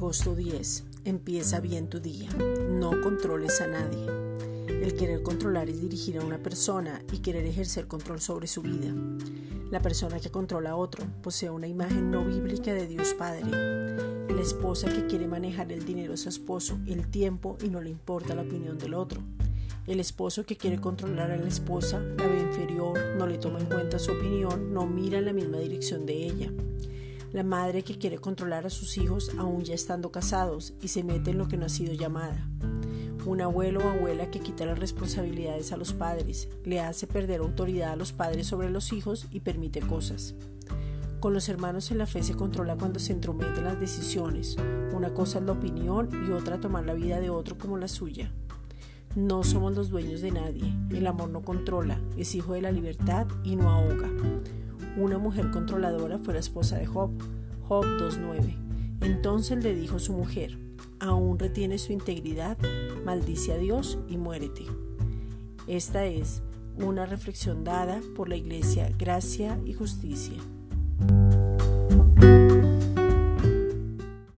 Agosto 10. Empieza bien tu día. No controles a nadie. El querer controlar es dirigir a una persona y querer ejercer control sobre su vida. La persona que controla a otro posee una imagen no bíblica de Dios Padre. La esposa que quiere manejar el dinero de su esposo, el tiempo y no le importa la opinión del otro. El esposo que quiere controlar a la esposa la ve inferior, no le toma en cuenta su opinión, no mira en la misma dirección de ella la madre que quiere controlar a sus hijos aún ya estando casados y se mete en lo que no ha sido llamada. Un abuelo o abuela que quita las responsabilidades a los padres, le hace perder autoridad a los padres sobre los hijos y permite cosas. Con los hermanos en la fe se controla cuando se entrometen las decisiones. Una cosa es la opinión y otra tomar la vida de otro como la suya. No somos los dueños de nadie. El amor no controla, es hijo de la libertad y no ahoga. Una mujer controladora fue la esposa de Job. Job 2.9. Entonces le dijo su mujer, aún retiene su integridad, maldice a Dios y muérete. Esta es una reflexión dada por la Iglesia Gracia y Justicia.